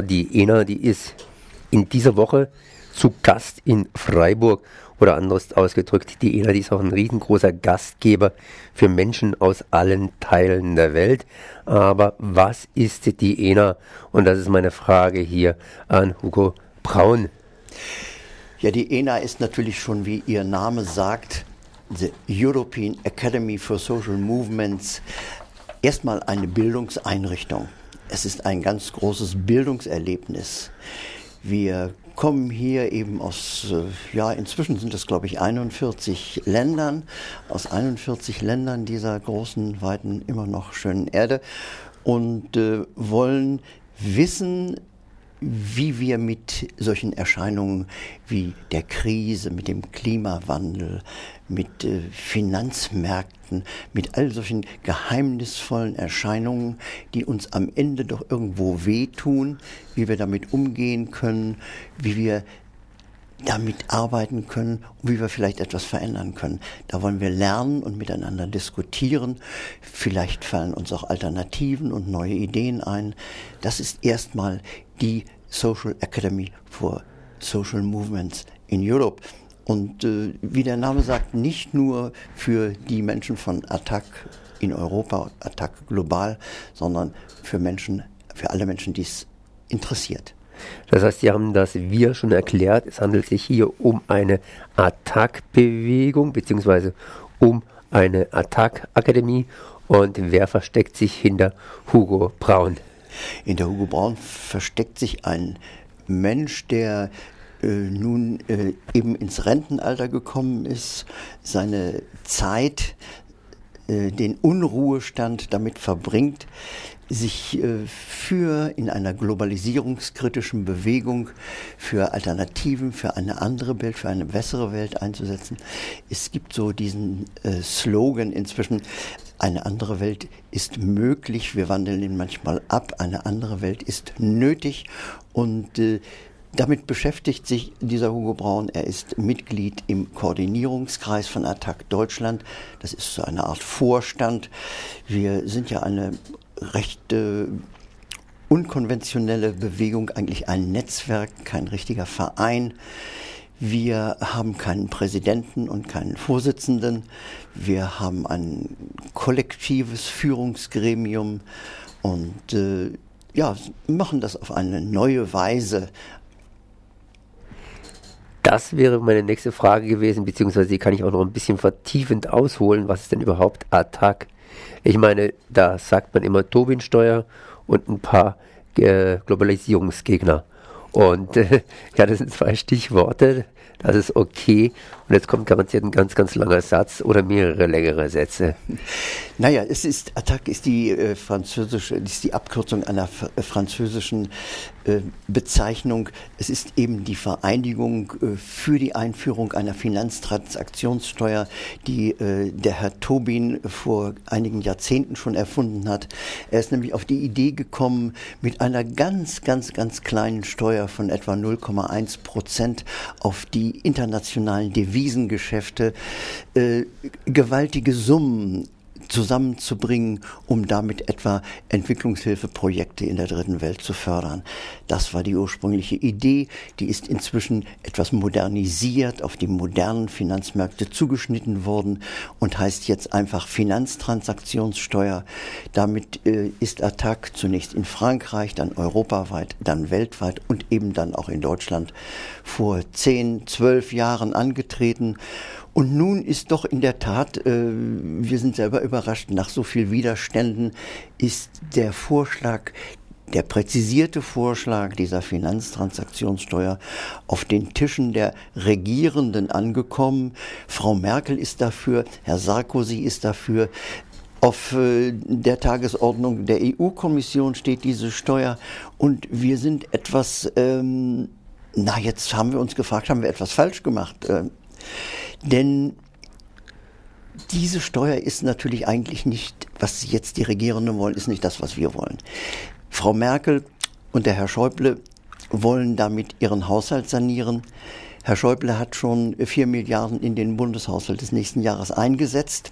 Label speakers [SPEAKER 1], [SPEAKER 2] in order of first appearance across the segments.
[SPEAKER 1] Die ENA, die ist in dieser Woche zu Gast in Freiburg oder anders ausgedrückt, die ENA die ist auch ein riesengroßer Gastgeber für Menschen aus allen Teilen der Welt. Aber was ist die ENA? Und das ist meine Frage hier an Hugo Braun.
[SPEAKER 2] Ja, die ENA ist natürlich schon, wie ihr Name sagt, the European Academy for Social Movements, erstmal eine Bildungseinrichtung. Es ist ein ganz großes Bildungserlebnis. Wir kommen hier eben aus, äh, ja, inzwischen sind es, glaube ich, 41 Ländern, aus 41 Ländern dieser großen, weiten, immer noch schönen Erde und äh, wollen wissen, wie wir mit solchen Erscheinungen wie der Krise, mit dem Klimawandel, mit äh, Finanzmärkten, mit all solchen geheimnisvollen Erscheinungen, die uns am Ende doch irgendwo wehtun, wie wir damit umgehen können, wie wir damit arbeiten können und wie wir vielleicht etwas verändern können. Da wollen wir lernen und miteinander diskutieren. Vielleicht fallen uns auch Alternativen und neue Ideen ein. Das ist erstmal die Social Academy for Social Movements in Europe. Und äh, wie der Name sagt, nicht nur für die Menschen von Attac in Europa, Attac global, sondern für Menschen, für alle Menschen, die es interessiert.
[SPEAKER 1] Das heißt, Sie haben das Wir schon erklärt. Es handelt sich hier um eine Attack-Bewegung beziehungsweise um eine Attack-Akademie. Und wer versteckt sich hinter Hugo Braun?
[SPEAKER 2] In der Hugo Braun versteckt sich ein Mensch, der nun äh, eben ins Rentenalter gekommen ist, seine Zeit, äh, den Unruhestand damit verbringt, sich äh, für in einer globalisierungskritischen Bewegung für Alternativen, für eine andere Welt, für eine bessere Welt einzusetzen. Es gibt so diesen äh, Slogan inzwischen, eine andere Welt ist möglich, wir wandeln ihn manchmal ab, eine andere Welt ist nötig. Und äh, damit beschäftigt sich dieser Hugo Braun. Er ist Mitglied im Koordinierungskreis von Attac Deutschland. Das ist so eine Art Vorstand. Wir sind ja eine recht äh, unkonventionelle Bewegung, eigentlich ein Netzwerk, kein richtiger Verein. Wir haben keinen Präsidenten und keinen Vorsitzenden. Wir haben ein kollektives Führungsgremium und äh, ja, machen das auf eine neue Weise.
[SPEAKER 1] Das wäre meine nächste Frage gewesen, beziehungsweise die kann ich auch noch ein bisschen vertiefend ausholen. Was ist denn überhaupt Attac? Ich meine, da sagt man immer Tobin-Steuer und ein paar äh, Globalisierungsgegner. Und äh, ja, das sind zwei Stichworte. Das ist okay. Und jetzt kommt garantiert ein ganz, ganz langer Satz oder mehrere längere Sätze.
[SPEAKER 2] Naja, es ist, Attac ist die äh, französische, ist die Abkürzung einer äh, französischen äh, Bezeichnung. Es ist eben die Vereinigung äh, für die Einführung einer Finanztransaktionssteuer, die äh, der Herr Tobin vor einigen Jahrzehnten schon erfunden hat. Er ist nämlich auf die Idee gekommen, mit einer ganz, ganz, ganz kleinen Steuer von etwa 0,1 Prozent auf die internationalen Devisengeschäfte. Äh, gewaltige Summen zusammenzubringen, um damit etwa Entwicklungshilfeprojekte in der dritten Welt zu fördern. Das war die ursprüngliche Idee. Die ist inzwischen etwas modernisiert, auf die modernen Finanzmärkte zugeschnitten worden und heißt jetzt einfach Finanztransaktionssteuer. Damit äh, ist Attac zunächst in Frankreich, dann europaweit, dann weltweit und eben dann auch in Deutschland vor zehn, zwölf Jahren angetreten und nun ist doch in der Tat, äh, wir sind selber überrascht, nach so viel Widerständen ist der Vorschlag, der präzisierte Vorschlag dieser Finanztransaktionssteuer auf den Tischen der Regierenden angekommen. Frau Merkel ist dafür, Herr Sarkozy ist dafür. Auf äh, der Tagesordnung der EU-Kommission steht diese Steuer und wir sind etwas, ähm, na jetzt haben wir uns gefragt, haben wir etwas falsch gemacht? Äh, denn diese Steuer ist natürlich eigentlich nicht, was jetzt die Regierenden wollen, ist nicht das, was wir wollen. Frau Merkel und der Herr Schäuble wollen damit ihren Haushalt sanieren. Herr Schäuble hat schon vier Milliarden in den Bundeshaushalt des nächsten Jahres eingesetzt.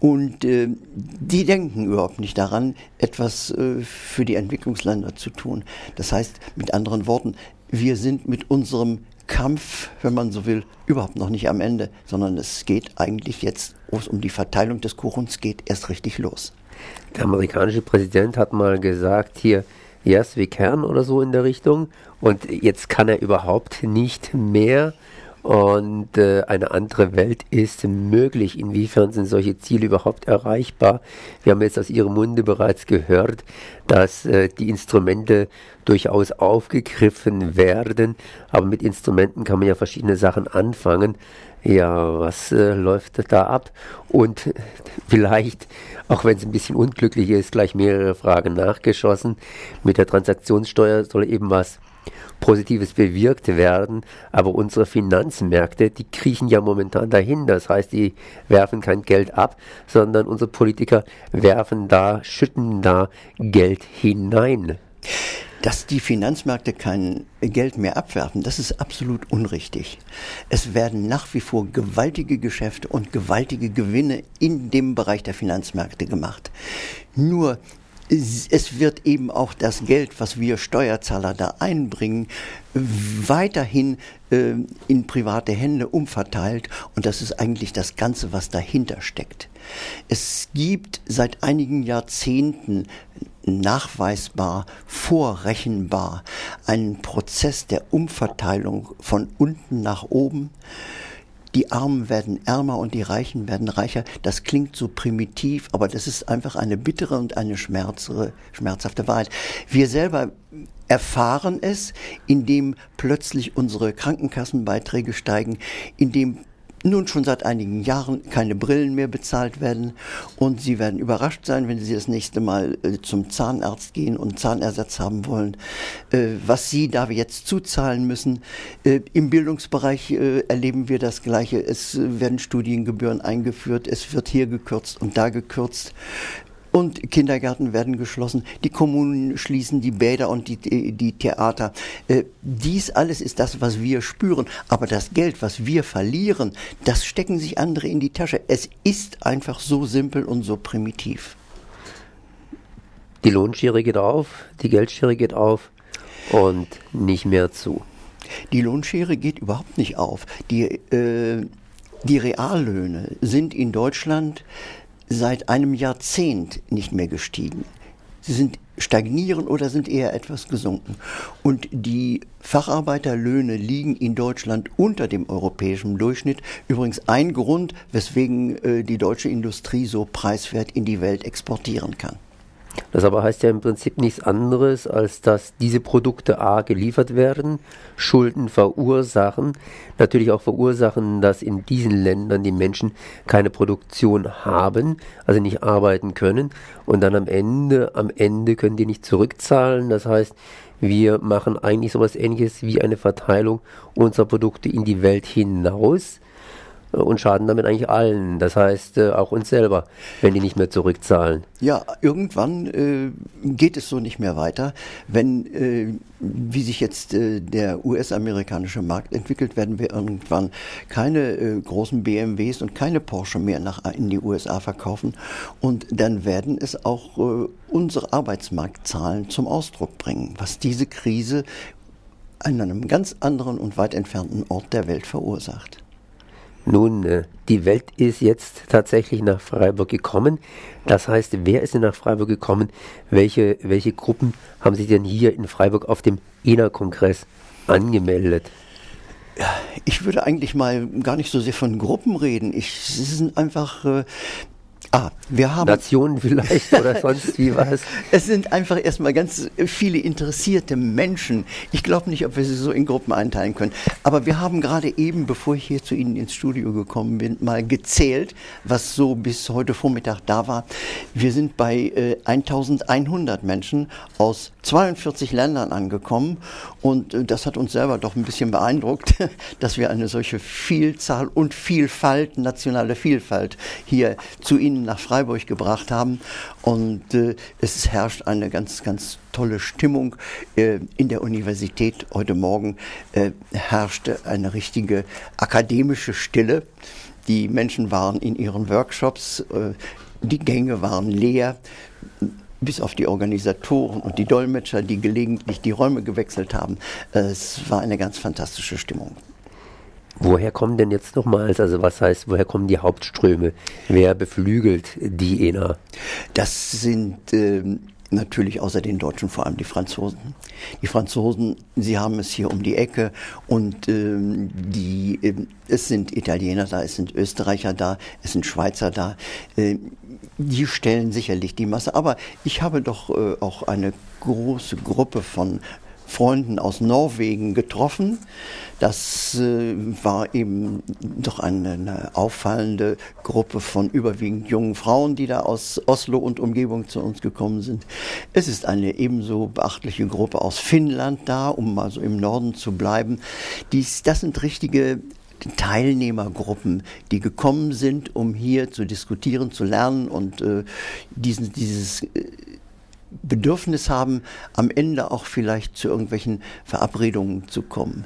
[SPEAKER 2] Und äh, die denken überhaupt nicht daran, etwas äh, für die Entwicklungsländer zu tun. Das heißt, mit anderen Worten, wir sind mit unserem Kampf, wenn man so will, überhaupt noch nicht am Ende, sondern es geht eigentlich jetzt, wo es um die Verteilung des Kuchens geht, erst richtig los.
[SPEAKER 1] Der amerikanische Präsident hat mal gesagt, hier, yes, we can oder so in der Richtung. Und jetzt kann er überhaupt nicht mehr. Und äh, eine andere Welt ist möglich. Inwiefern sind solche Ziele überhaupt erreichbar? Wir haben jetzt aus Ihrem Munde bereits gehört, dass äh, die Instrumente durchaus aufgegriffen werden. Aber mit Instrumenten kann man ja verschiedene Sachen anfangen. Ja, was äh, läuft da ab? Und vielleicht, auch wenn es ein bisschen unglücklich ist, gleich mehrere Fragen nachgeschossen. Mit der Transaktionssteuer soll eben was Positives bewirkt werden, aber unsere Finanzmärkte, die kriechen ja momentan dahin. Das heißt, die werfen kein Geld ab, sondern unsere Politiker werfen da, schütten da Geld hinein.
[SPEAKER 2] Dass die Finanzmärkte kein Geld mehr abwerfen, das ist absolut unrichtig. Es werden nach wie vor gewaltige Geschäfte und gewaltige Gewinne in dem Bereich der Finanzmärkte gemacht. Nur es wird eben auch das Geld, was wir Steuerzahler da einbringen, weiterhin äh, in private Hände umverteilt. Und das ist eigentlich das Ganze, was dahinter steckt. Es gibt seit einigen Jahrzehnten nachweisbar, vorrechenbar einen Prozess der Umverteilung von unten nach oben die Armen werden ärmer und die Reichen werden reicher. Das klingt so primitiv, aber das ist einfach eine bittere und eine schmerzere, schmerzhafte Wahrheit. Wir selber erfahren es, indem plötzlich unsere Krankenkassenbeiträge steigen, indem nun schon seit einigen Jahren keine Brillen mehr bezahlt werden und Sie werden überrascht sein, wenn Sie das nächste Mal äh, zum Zahnarzt gehen und Zahnersatz haben wollen, äh, was Sie da jetzt zuzahlen müssen. Äh, Im Bildungsbereich erleben wir das Gleiche. Es werden Studiengebühren eingeführt, es wird hier gekürzt und da gekürzt und Kindergärten werden geschlossen, die Kommunen schließen die Bäder und die, die Theater. Äh, dies alles ist das, was wir spüren. Aber das Geld, was wir verlieren, das stecken sich andere in die Tasche. Es ist einfach so simpel und so primitiv.
[SPEAKER 1] Die Lohnschere geht auf, die Geldschere geht auf und nicht mehr zu.
[SPEAKER 2] Die Lohnschere geht überhaupt nicht auf. Die, äh, die Reallöhne sind in Deutschland seit einem Jahrzehnt nicht mehr gestiegen. Sie sind stagnieren oder sind eher etwas gesunken. Und die Facharbeiterlöhne liegen in Deutschland unter dem europäischen Durchschnitt. Übrigens ein Grund, weswegen äh, die deutsche Industrie so preiswert in die Welt exportieren kann.
[SPEAKER 1] Das aber heißt ja im Prinzip nichts anderes, als dass diese Produkte A geliefert werden, Schulden verursachen, natürlich auch verursachen, dass in diesen Ländern die Menschen keine Produktion haben, also nicht arbeiten können und dann am Ende, am Ende können die nicht zurückzahlen. Das heißt, wir machen eigentlich sowas ähnliches wie eine Verteilung unserer Produkte in die Welt hinaus und schaden damit eigentlich allen. Das heißt äh, auch uns selber, wenn die nicht mehr zurückzahlen.
[SPEAKER 2] Ja, irgendwann äh, geht es so nicht mehr weiter. Wenn, äh, wie sich jetzt äh, der US-amerikanische Markt entwickelt, werden wir irgendwann keine äh, großen BMWs und keine Porsche mehr nach, in die USA verkaufen. Und dann werden es auch äh, unsere Arbeitsmarktzahlen zum Ausdruck bringen, was diese Krise an einem ganz anderen und weit entfernten Ort der Welt verursacht.
[SPEAKER 1] Nun, äh, die Welt ist jetzt tatsächlich nach Freiburg gekommen. Das heißt, wer ist denn nach Freiburg gekommen? Welche, welche Gruppen haben sich denn hier in Freiburg auf dem ENA-Kongress angemeldet?
[SPEAKER 2] Ich würde eigentlich mal gar nicht so sehr von Gruppen reden. Ich, es sind einfach äh,
[SPEAKER 1] Ah, wir haben. Nationen vielleicht oder sonst wie was.
[SPEAKER 2] Es sind einfach erstmal ganz viele interessierte Menschen. Ich glaube nicht, ob wir sie so in Gruppen einteilen können. Aber wir haben gerade eben, bevor ich hier zu Ihnen ins Studio gekommen bin, mal gezählt, was so bis heute Vormittag da war. Wir sind bei äh, 1100 Menschen aus 42 Ländern angekommen. Und äh, das hat uns selber doch ein bisschen beeindruckt, dass wir eine solche Vielzahl und Vielfalt, nationale Vielfalt hier zu Ihnen nach Freiburg gebracht haben. Und äh, es herrscht eine ganz, ganz tolle Stimmung. Äh, in der Universität heute Morgen äh, herrschte eine richtige akademische Stille. Die Menschen waren in ihren Workshops, äh, die Gänge waren leer, bis auf die Organisatoren und die Dolmetscher, die gelegentlich die Räume gewechselt haben. Es war eine ganz fantastische Stimmung.
[SPEAKER 1] Woher kommen denn jetzt nochmals, also was heißt, woher kommen die Hauptströme? Wer beflügelt die ENA?
[SPEAKER 2] Das sind ähm, natürlich außer den Deutschen vor allem die Franzosen. Die Franzosen, sie haben es hier um die Ecke und ähm, die, äh, es sind Italiener da, es sind Österreicher da, es sind Schweizer da. Äh, die stellen sicherlich die Masse. Aber ich habe doch äh, auch eine große Gruppe von Freunden aus Norwegen getroffen. Das äh, war eben doch eine, eine, auffallende Gruppe von überwiegend jungen Frauen, die da aus Oslo und Umgebung zu uns gekommen sind. Es ist eine ebenso beachtliche Gruppe aus Finnland da, um also im Norden zu bleiben. Dies, das sind richtige Teilnehmergruppen, die gekommen sind, um hier zu diskutieren, zu lernen und äh, diesen, dieses äh, Bedürfnis haben, am Ende auch vielleicht zu irgendwelchen Verabredungen zu kommen.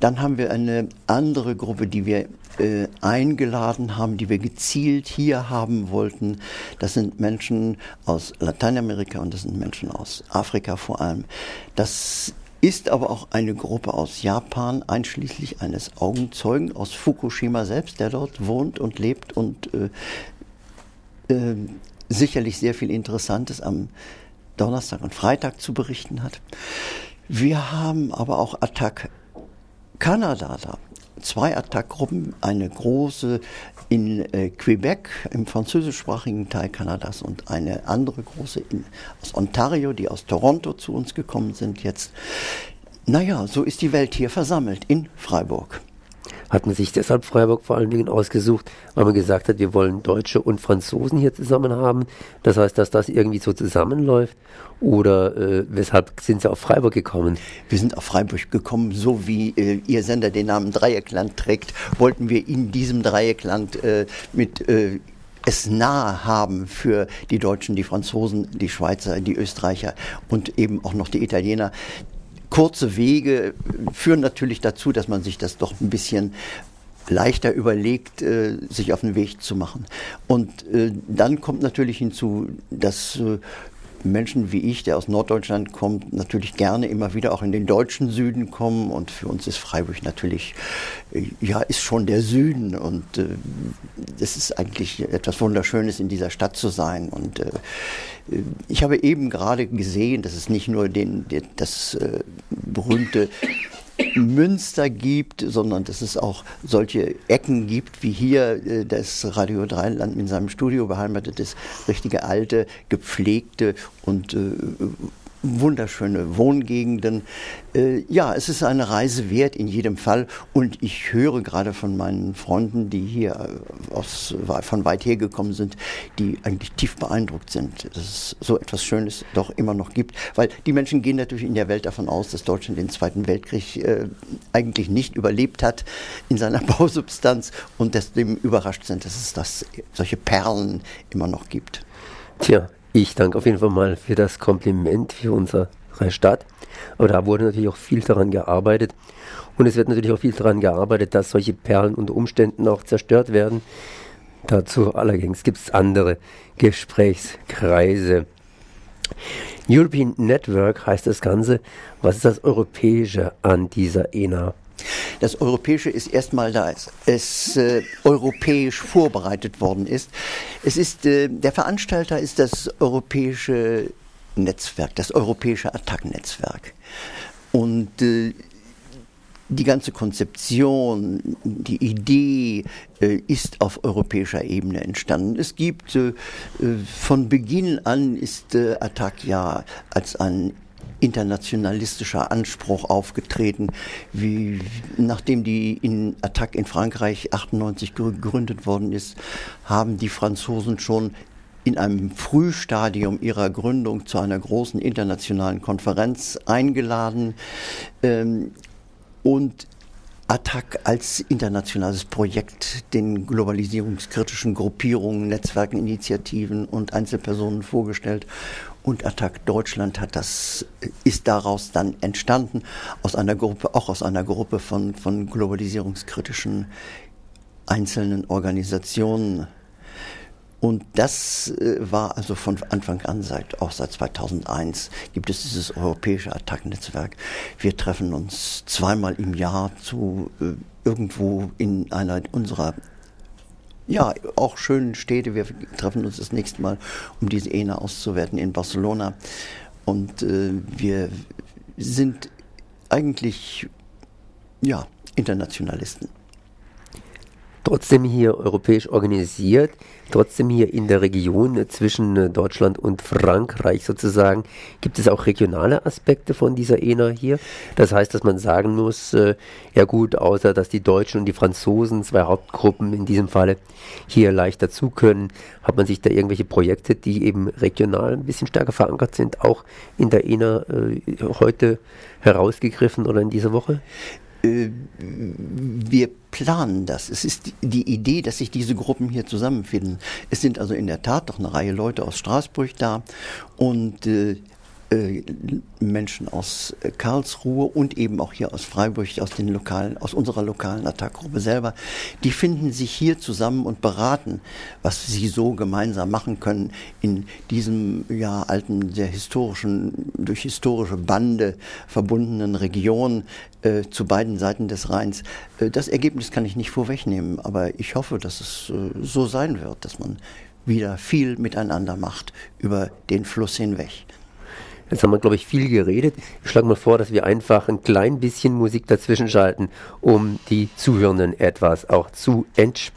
[SPEAKER 2] Dann haben wir eine andere Gruppe, die wir äh, eingeladen haben, die wir gezielt hier haben wollten. Das sind Menschen aus Lateinamerika und das sind Menschen aus Afrika vor allem. Das ist aber auch eine Gruppe aus Japan, einschließlich eines Augenzeugen aus Fukushima selbst, der dort wohnt und lebt und äh, äh, sicherlich sehr viel Interessantes am Donnerstag und Freitag zu berichten hat. Wir haben aber auch Attac Kanada da. Zwei Attack-Gruppen, eine große in äh, Quebec im französischsprachigen Teil Kanadas und eine andere große in, aus Ontario, die aus Toronto zu uns gekommen sind jetzt. Naja, so ist die Welt hier versammelt in Freiburg
[SPEAKER 1] hat man sich deshalb Freiburg vor allen Dingen ausgesucht, weil man gesagt hat, wir wollen Deutsche und Franzosen hier zusammen haben. Das heißt, dass das irgendwie so zusammenläuft. Oder äh, weshalb sind Sie auf Freiburg gekommen?
[SPEAKER 2] Wir sind auf Freiburg gekommen, so wie äh, Ihr Sender den Namen Dreieckland trägt, wollten wir in diesem Dreieckland äh, mit äh, es nahe haben für die Deutschen, die Franzosen, die Schweizer, die Österreicher und eben auch noch die Italiener kurze Wege führen natürlich dazu, dass man sich das doch ein bisschen leichter überlegt, äh, sich auf den Weg zu machen. Und äh, dann kommt natürlich hinzu, dass äh, Menschen wie ich, der aus Norddeutschland kommt, natürlich gerne immer wieder auch in den deutschen Süden kommen. Und für uns ist Freiburg natürlich, äh, ja, ist schon der Süden. Und äh, es ist eigentlich etwas Wunderschönes, in dieser Stadt zu sein. Und äh, ich habe eben gerade gesehen, dass es nicht nur den, das äh, berühmte Münster gibt, sondern dass es auch solche Ecken gibt, wie hier äh, das Radio Dreiland in seinem Studio beheimatet ist, richtige alte, gepflegte und äh, wunderschöne Wohngegenden. Äh, ja, es ist eine Reise wert in jedem Fall und ich höre gerade von meinen Freunden, die hier äh, aus, von weit her gekommen sind, die eigentlich tief beeindruckt sind, dass es so etwas Schönes doch immer noch gibt, weil die Menschen gehen natürlich in der Welt davon aus, dass Deutschland den Zweiten Weltkrieg äh, eigentlich nicht überlebt hat in seiner Bausubstanz und deswegen überrascht sind, dass es das, solche Perlen immer noch gibt.
[SPEAKER 1] Tja, ich danke auf jeden Fall mal für das Kompliment für unsere Stadt. Aber da wurde natürlich auch viel daran gearbeitet. Und es wird natürlich auch viel daran gearbeitet, dass solche Perlen unter Umständen auch zerstört werden. Dazu allerdings gibt es andere Gesprächskreise. European Network heißt das Ganze. Was ist das Europäische an dieser ENA?
[SPEAKER 2] Das Europäische ist erstmal da es äh, europäisch vorbereitet worden ist. Es ist, äh, der Veranstalter ist das europäische Netzwerk, das europäische Attack-Netzwerk. Und äh, die ganze Konzeption, die Idee äh, ist auf europäischer Ebene entstanden. Es gibt äh, äh von Beginn an ist äh, Attac ja als ein internationalistischer Anspruch aufgetreten, wie nachdem die in Attac in Frankreich 98 gegründet worden ist, haben die Franzosen schon in einem Frühstadium ihrer Gründung zu einer großen internationalen Konferenz eingeladen ähm, und Attac als internationales Projekt den globalisierungskritischen Gruppierungen, Netzwerken, Initiativen und Einzelpersonen vorgestellt und Attac Deutschland hat das, ist daraus dann entstanden, aus einer Gruppe, auch aus einer Gruppe von, von globalisierungskritischen einzelnen Organisationen. Und das äh, war also von Anfang an, seit, auch seit 2001, gibt es dieses europäische Attack-Netzwerk. Wir treffen uns zweimal im Jahr zu äh, irgendwo in einer unserer ja, auch schönen Städte. Wir treffen uns das nächste Mal, um diese ENA auszuwerten in Barcelona. Und äh, wir sind eigentlich, ja, Internationalisten
[SPEAKER 1] trotzdem hier europäisch organisiert, trotzdem hier in der Region zwischen äh, Deutschland und Frankreich sozusagen. Gibt es auch regionale Aspekte von dieser ENA hier? Das heißt, dass man sagen muss, äh, ja gut, außer dass die Deutschen und die Franzosen, zwei Hauptgruppen in diesem Falle, hier leicht dazu können, hat man sich da irgendwelche Projekte, die eben regional ein bisschen stärker verankert sind, auch in der ENA äh, heute herausgegriffen oder in dieser Woche?
[SPEAKER 2] Äh, wir planen das. Es ist die Idee, dass sich diese Gruppen hier zusammenfinden. Es sind also in der Tat doch eine Reihe Leute aus Straßburg da und äh, Menschen aus äh, Karlsruhe und eben auch hier aus Freiburg, aus den lokalen, aus unserer lokalen Attackgruppe selber, die finden sich hier zusammen und beraten, was sie so gemeinsam machen können in diesem ja alten, sehr historischen, durch historische Bande verbundenen Region äh, zu beiden Seiten des Rheins. Äh, das Ergebnis kann ich nicht vorwegnehmen, aber ich hoffe, dass es äh, so sein wird, dass man wieder viel miteinander macht über den Fluss hinweg.
[SPEAKER 1] Jetzt haben wir, glaube ich, viel geredet. Ich schlage mal vor, dass wir einfach ein klein bisschen Musik dazwischen schalten, um die Zuhörenden etwas auch zu entspannen.